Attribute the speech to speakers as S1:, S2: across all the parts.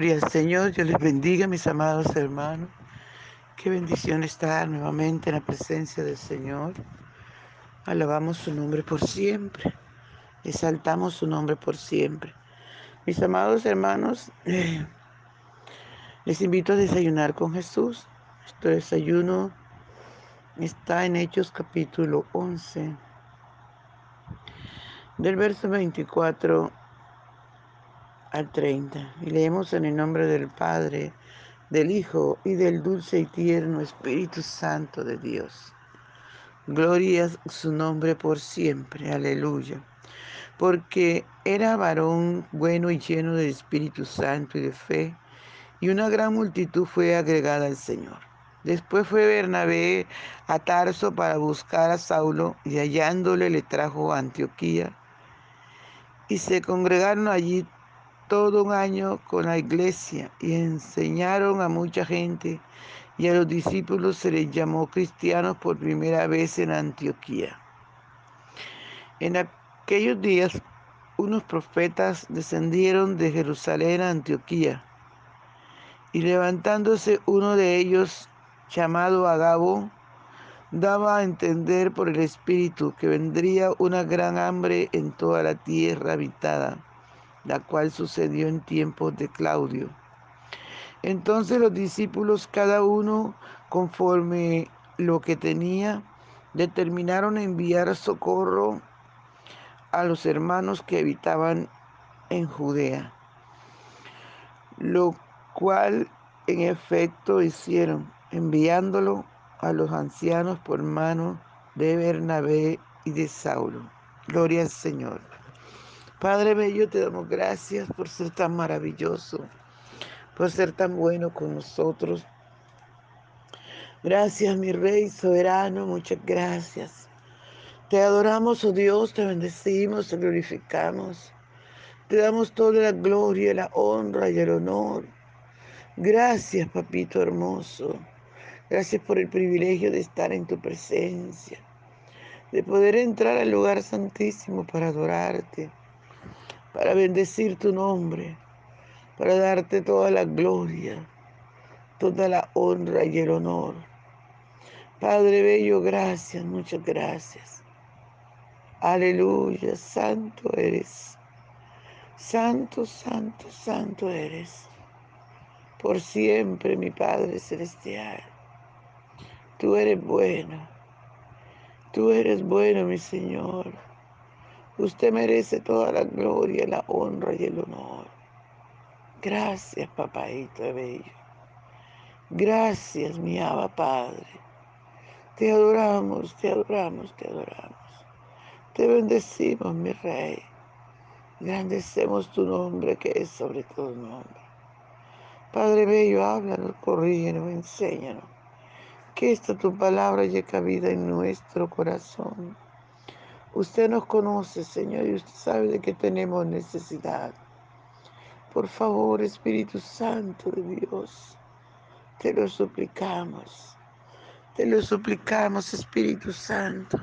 S1: Gloria al Señor, Dios les bendiga, mis amados hermanos. Qué bendición estar nuevamente en la presencia del Señor. Alabamos su nombre por siempre. Exaltamos su nombre por siempre. Mis amados hermanos, eh, les invito a desayunar con Jesús. Este desayuno está en Hechos capítulo 11, del verso 24 al 30. Y leemos en el nombre del Padre, del Hijo y del dulce y tierno Espíritu Santo de Dios. Gloria su nombre por siempre. Aleluya. Porque era varón bueno y lleno del Espíritu Santo y de fe, y una gran multitud fue agregada al Señor. Después fue Bernabé a Tarso para buscar a Saulo y hallándole le trajo a Antioquía. Y se congregaron allí todo un año con la iglesia y enseñaron a mucha gente y a los discípulos se les llamó cristianos por primera vez en Antioquía. En aquellos días unos profetas descendieron de Jerusalén a Antioquía y levantándose uno de ellos llamado Agabo, daba a entender por el Espíritu que vendría una gran hambre en toda la tierra habitada la cual sucedió en tiempos de Claudio. Entonces los discípulos, cada uno conforme lo que tenía, determinaron enviar socorro a los hermanos que habitaban en Judea, lo cual en efecto hicieron, enviándolo a los ancianos por mano de Bernabé y de Saulo. Gloria al Señor. Padre Bello, te damos gracias por ser tan maravilloso, por ser tan bueno con nosotros. Gracias, mi Rey soberano, muchas gracias. Te adoramos, oh Dios, te bendecimos, te glorificamos. Te damos toda la gloria, la honra y el honor. Gracias, papito hermoso. Gracias por el privilegio de estar en tu presencia, de poder entrar al lugar santísimo para adorarte para bendecir tu nombre, para darte toda la gloria, toda la honra y el honor. Padre Bello, gracias, muchas gracias. Aleluya, santo eres. Santo, santo, santo eres. Por siempre, mi Padre Celestial. Tú eres bueno. Tú eres bueno, mi Señor. Usted merece toda la gloria, la honra y el honor. Gracias, papaito bello. Gracias, mi Abba Padre. Te adoramos, te adoramos, te adoramos. Te bendecimos, mi Rey. Grandecemos tu nombre, que es sobre todo nombre. Padre Bello, háblanos, corrígenos, enséñanos. Que esta tu palabra llegue vida en nuestro corazón Usted nos conoce, Señor, y usted sabe de qué tenemos necesidad. Por favor, Espíritu Santo de Dios, te lo suplicamos. Te lo suplicamos, Espíritu Santo,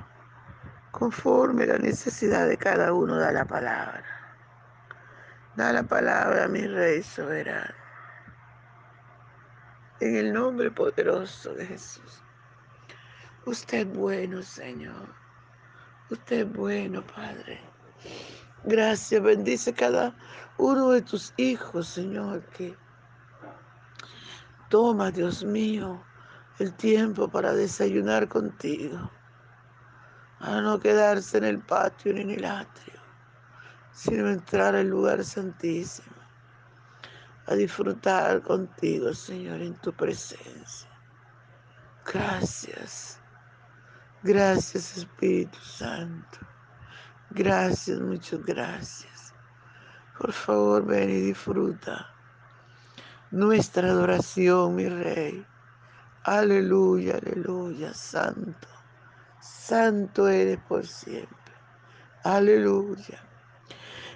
S1: conforme la necesidad de cada uno da la palabra. Da la palabra, mi Rey soberano. En el nombre poderoso de Jesús. Usted es bueno, Señor. Usted es bueno, Padre. Gracias, bendice cada uno de tus hijos, Señor, que toma, Dios mío, el tiempo para desayunar contigo, para no quedarse en el patio ni en el atrio, sino entrar al lugar santísimo, a disfrutar contigo, Señor, en tu presencia. Gracias. Gracias Espíritu Santo. Gracias, muchas gracias. Por favor, ven y disfruta nuestra adoración, mi Rey. Aleluya, aleluya, santo. Santo eres por siempre. Aleluya.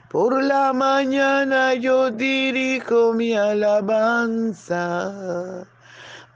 S1: Por la mañana yo dirijo mi alabanza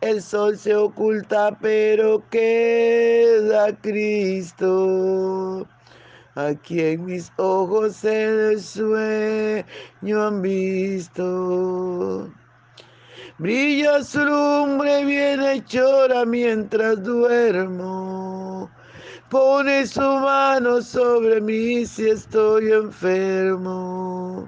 S1: El sol se oculta, pero queda Cristo. Aquí en mis ojos el sueño han visto. Brilla su lumbre bien llora mientras duermo. Pone su mano sobre mí si estoy enfermo.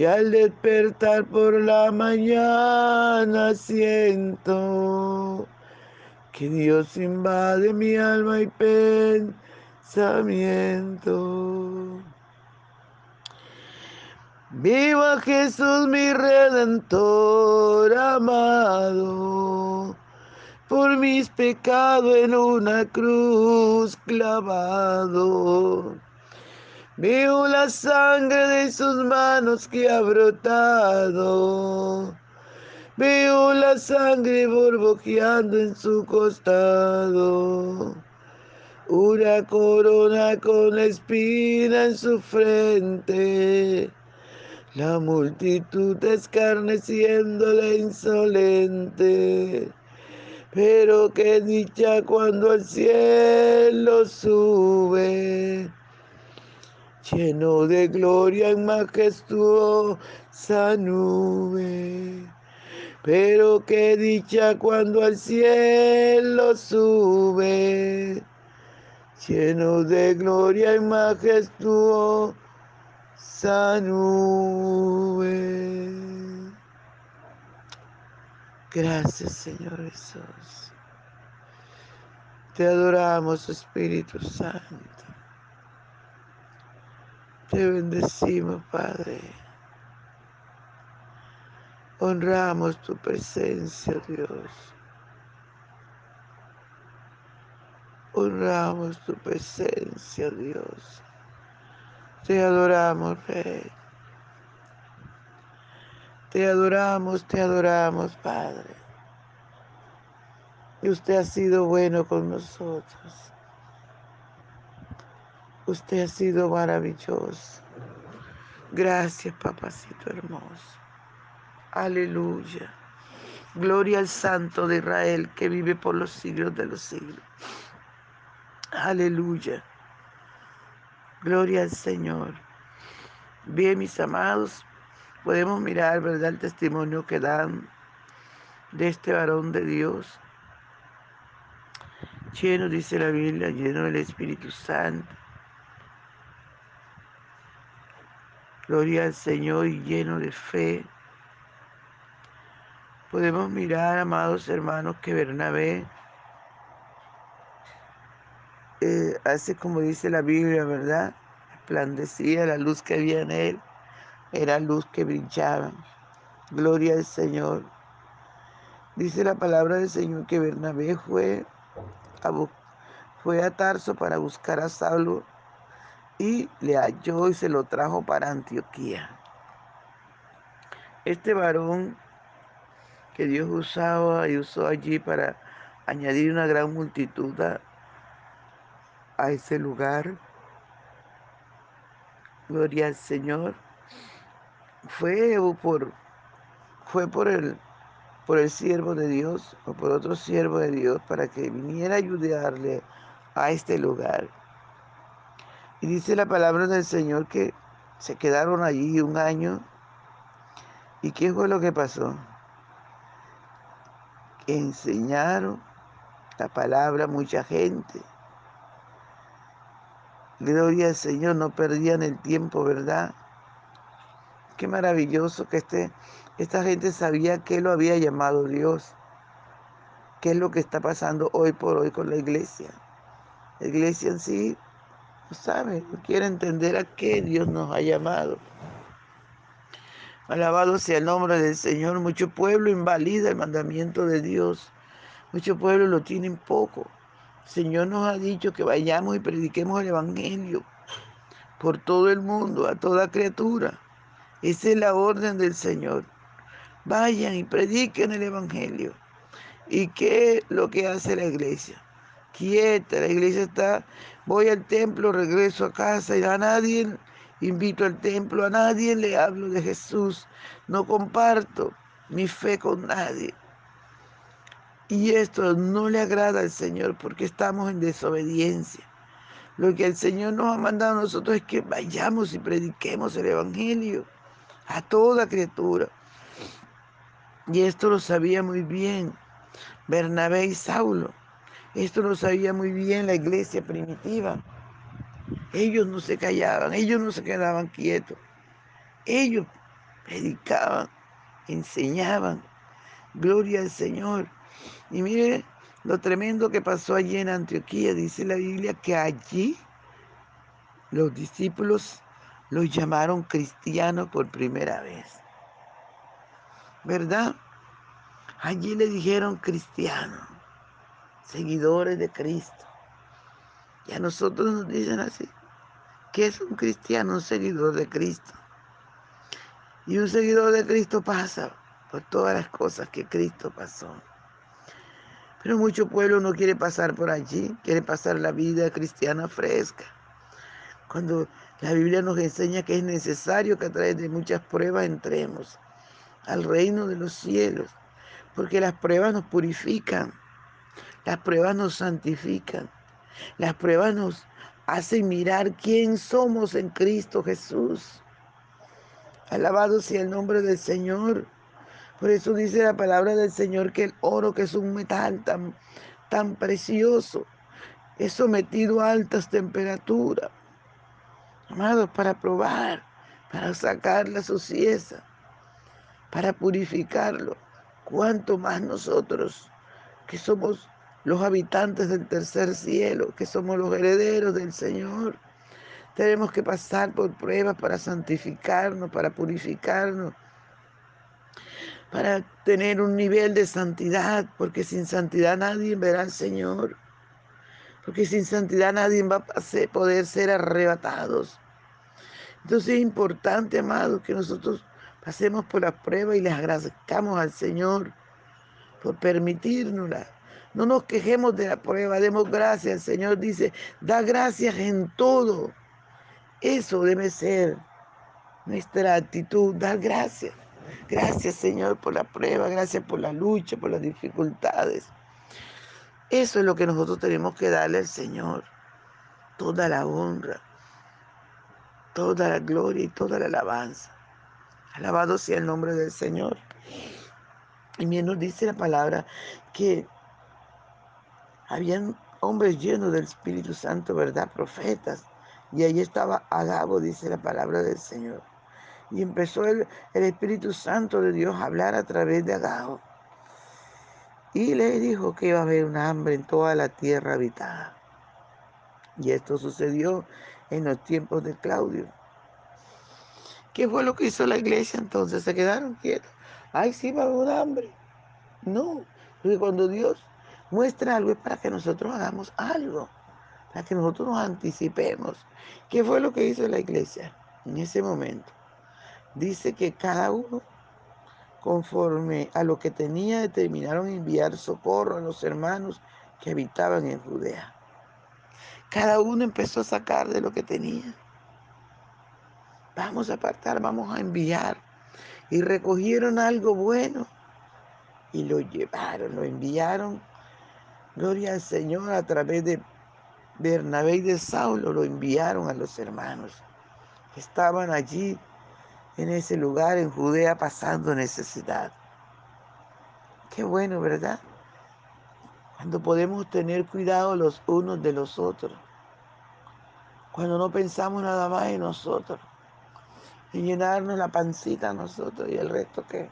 S1: Y al despertar por la mañana siento que Dios invade mi alma y pensamiento. Viva Jesús mi redentor amado por mis pecados en una cruz clavado. Veo la sangre de sus manos que ha brotado. Veo la sangre borbojeando en su costado. Una corona con espina en su frente. La multitud escarneciéndole insolente. Pero qué dicha cuando al cielo sube, lleno de gloria en majestuosa nube. Pero qué dicha cuando al cielo sube, lleno de gloria en majestuosa nube. Gracias, Señor Jesús. Te adoramos, Espíritu Santo. Te bendecimos, Padre. Honramos tu presencia, Dios. Honramos tu presencia, Dios. Te adoramos, Rey. Te adoramos, te adoramos, Padre. Y usted ha sido bueno con nosotros. Usted ha sido maravilloso. Gracias, papacito hermoso. Aleluya. Gloria al Santo de Israel que vive por los siglos de los siglos. Aleluya. Gloria al Señor. Bien, mis amados, podemos mirar, ¿verdad?, el testimonio que dan de este varón de Dios, lleno, dice la Biblia, lleno del Espíritu Santo. Gloria al Señor y lleno de fe. Podemos mirar, amados hermanos, que Bernabé eh, hace como dice la Biblia, ¿verdad? Esplandecía la luz que había en él era luz que brillaba. Gloria al Señor. Dice la palabra del Señor que Bernabé fue a, fue a Tarso para buscar a Saulo y le halló y se lo trajo para Antioquía. este varón que Dios usaba y usó allí para añadir una gran multitud a, ese lugar. Gloria al Señor. Fue por, fue por el, por el siervo de Dios o por otro siervo de Dios para que viniera a ayudarle a este lugar. Y dice la palabra del Señor que se quedaron allí un año. ¿Y qué fue lo que pasó? Que enseñaron la palabra a mucha gente. Gloria al Señor, no perdían el tiempo, ¿verdad? Qué maravilloso que este, esta gente sabía que lo había llamado Dios. ¿Qué es lo que está pasando hoy por hoy con la iglesia? La iglesia en sí sabe, quiere entender a qué Dios nos ha llamado. Alabado sea el nombre del Señor. Mucho pueblo invalida el mandamiento de Dios. Mucho pueblo lo tienen poco. El Señor nos ha dicho que vayamos y prediquemos el Evangelio por todo el mundo, a toda criatura. Esa es la orden del Señor. Vayan y prediquen el Evangelio. ¿Y qué es lo que hace la iglesia? Quieta, la iglesia está, voy al templo, regreso a casa y a nadie invito al templo, a nadie le hablo de Jesús, no comparto mi fe con nadie. Y esto no le agrada al Señor porque estamos en desobediencia. Lo que el Señor nos ha mandado a nosotros es que vayamos y prediquemos el Evangelio a toda criatura. Y esto lo sabía muy bien Bernabé y Saulo. Esto lo sabía muy bien la iglesia primitiva. Ellos no se callaban, ellos no se quedaban quietos. Ellos predicaban, enseñaban. Gloria al Señor. Y mire lo tremendo que pasó allí en Antioquía. Dice la Biblia que allí los discípulos los llamaron cristianos por primera vez. ¿Verdad? Allí le dijeron cristianos, seguidores de Cristo. Y a nosotros nos dicen así, ¿qué es un cristiano? Un seguidor de Cristo. Y un seguidor de Cristo pasa por todas las cosas que Cristo pasó. Pero mucho pueblo no quiere pasar por allí, quiere pasar la vida cristiana fresca. Cuando la Biblia nos enseña que es necesario que a través de muchas pruebas entremos al reino de los cielos, porque las pruebas nos purifican, las pruebas nos santifican, las pruebas nos hacen mirar quién somos en Cristo Jesús. Alabado sea el nombre del Señor. Por eso dice la palabra del Señor que el oro, que es un metal tan, tan precioso, es sometido a altas temperaturas amados, para probar, para sacar la suciedad, para purificarlo. Cuanto más nosotros, que somos los habitantes del tercer cielo, que somos los herederos del Señor, tenemos que pasar por pruebas para santificarnos, para purificarnos, para tener un nivel de santidad, porque sin santidad nadie verá al Señor. Porque sin santidad nadie va a poder ser arrebatados. Entonces es importante, amados, que nosotros pasemos por la prueba y les agradezcamos al Señor por permitirnosla. No nos quejemos de la prueba, demos gracias. El Señor dice, da gracias en todo. Eso debe ser nuestra actitud, dar gracias. Gracias Señor por la prueba, gracias por la lucha, por las dificultades. Eso es lo que nosotros tenemos que darle al Señor. Toda la honra, toda la gloria y toda la alabanza. Alabado sea el nombre del Señor. Y bien nos dice la palabra que habían hombres llenos del Espíritu Santo, ¿verdad? Profetas. Y ahí estaba Agabo, dice la palabra del Señor. Y empezó el, el Espíritu Santo de Dios a hablar a través de Agabo. Y le dijo que iba a haber un hambre en toda la tierra habitada. Y esto sucedió en los tiempos de Claudio. ¿Qué fue lo que hizo la iglesia entonces? Se quedaron quietos. Ay, sí, va a haber hambre. No, porque cuando Dios muestra algo es para que nosotros hagamos algo, para que nosotros nos anticipemos. ¿Qué fue lo que hizo la iglesia en ese momento? Dice que cada uno conforme a lo que tenía, determinaron enviar socorro a los hermanos que habitaban en Judea. Cada uno empezó a sacar de lo que tenía. Vamos a apartar, vamos a enviar. Y recogieron algo bueno y lo llevaron, lo enviaron. Gloria al Señor a través de Bernabé y de Saulo, lo enviaron a los hermanos que estaban allí en ese lugar en Judea pasando necesidad. Qué bueno, ¿verdad? Cuando podemos tener cuidado los unos de los otros. Cuando no pensamos nada más en nosotros. En llenarnos la pancita a nosotros y el resto qué.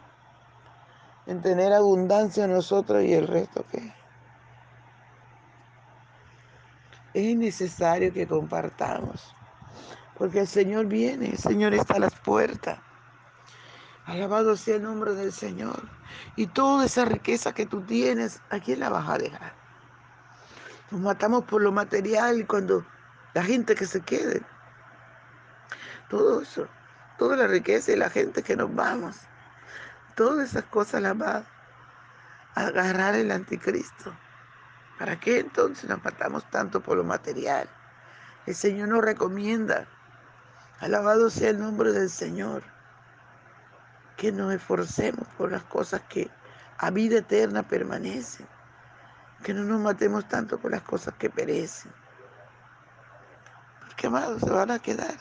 S1: En tener abundancia en nosotros y el resto qué. Es necesario que compartamos. Porque el Señor viene, el Señor está a las puertas. Alabado sea el nombre del Señor. Y toda esa riqueza que tú tienes, ¿a quién la vas a dejar? Nos matamos por lo material cuando la gente que se quede. Todo eso, toda la riqueza y la gente que nos vamos. Todas esas cosas las va a agarrar el anticristo. ¿Para qué entonces nos matamos tanto por lo material? El Señor nos recomienda. Alabado sea el nombre del Señor que nos esforcemos por las cosas que a vida eterna permanecen, que no nos matemos tanto por las cosas que perecen, porque amados se van a quedar.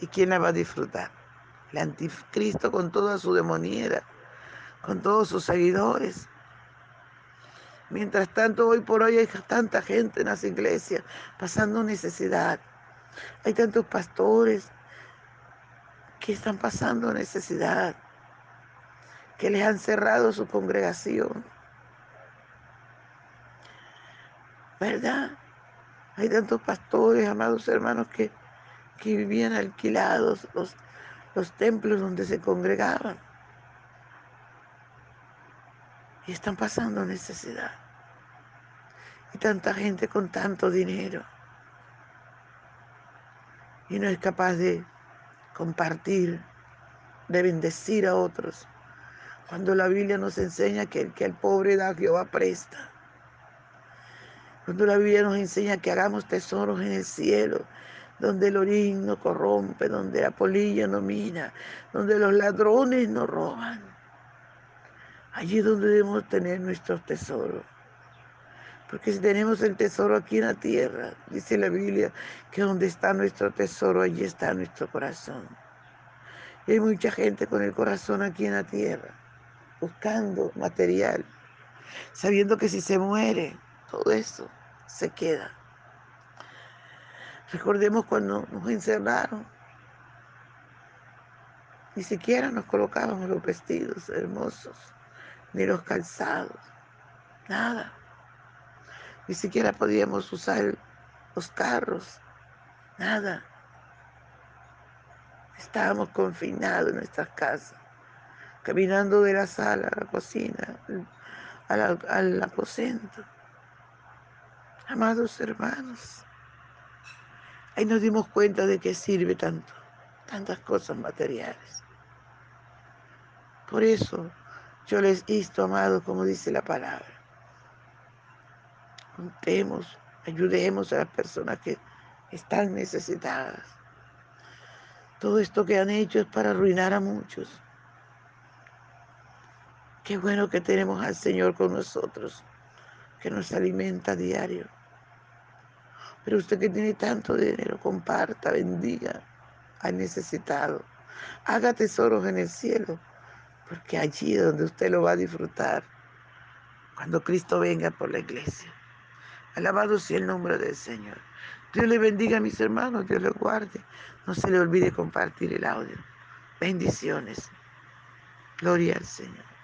S1: ¿Y quién la va a disfrutar? El anticristo con toda su demoniera, con todos sus seguidores. Mientras tanto, hoy por hoy hay tanta gente en las iglesias pasando necesidad. Hay tantos pastores, que están pasando necesidad, que les han cerrado su congregación. ¿Verdad? Hay tantos pastores, amados hermanos, que, que vivían alquilados los, los templos donde se congregaban. Y están pasando necesidad. Y tanta gente con tanto dinero. Y no es capaz de compartir, de bendecir a otros. Cuando la Biblia nos enseña que el que al pobre da, Jehová presta. Cuando la Biblia nos enseña que hagamos tesoros en el cielo, donde el orín no corrompe, donde la polilla no mina, donde los ladrones no roban. Allí es donde debemos tener nuestros tesoros. Porque si tenemos el tesoro aquí en la tierra, dice la Biblia, que donde está nuestro tesoro, allí está nuestro corazón. Y hay mucha gente con el corazón aquí en la tierra, buscando material, sabiendo que si se muere, todo eso se queda. Recordemos cuando nos encerraron, ni siquiera nos colocábamos los vestidos hermosos, ni los calzados, nada. Ni siquiera podíamos usar los carros, nada. Estábamos confinados en nuestras casas, caminando de la sala a la cocina, al, al aposento. Amados hermanos, ahí nos dimos cuenta de que sirve tanto, tantas cosas materiales. Por eso yo les insto, amados, como dice la palabra, Juntemos, ayudemos a las personas que están necesitadas. Todo esto que han hecho es para arruinar a muchos. Qué bueno que tenemos al Señor con nosotros, que nos alimenta a diario. Pero usted que tiene tanto dinero, comparta, bendiga al necesitado. Haga tesoros en el cielo, porque allí es donde usted lo va a disfrutar cuando Cristo venga por la iglesia. Alabado sea el nombre del Señor. Dios le bendiga a mis hermanos, Dios le guarde. No se le olvide compartir el audio. Bendiciones. Gloria al Señor.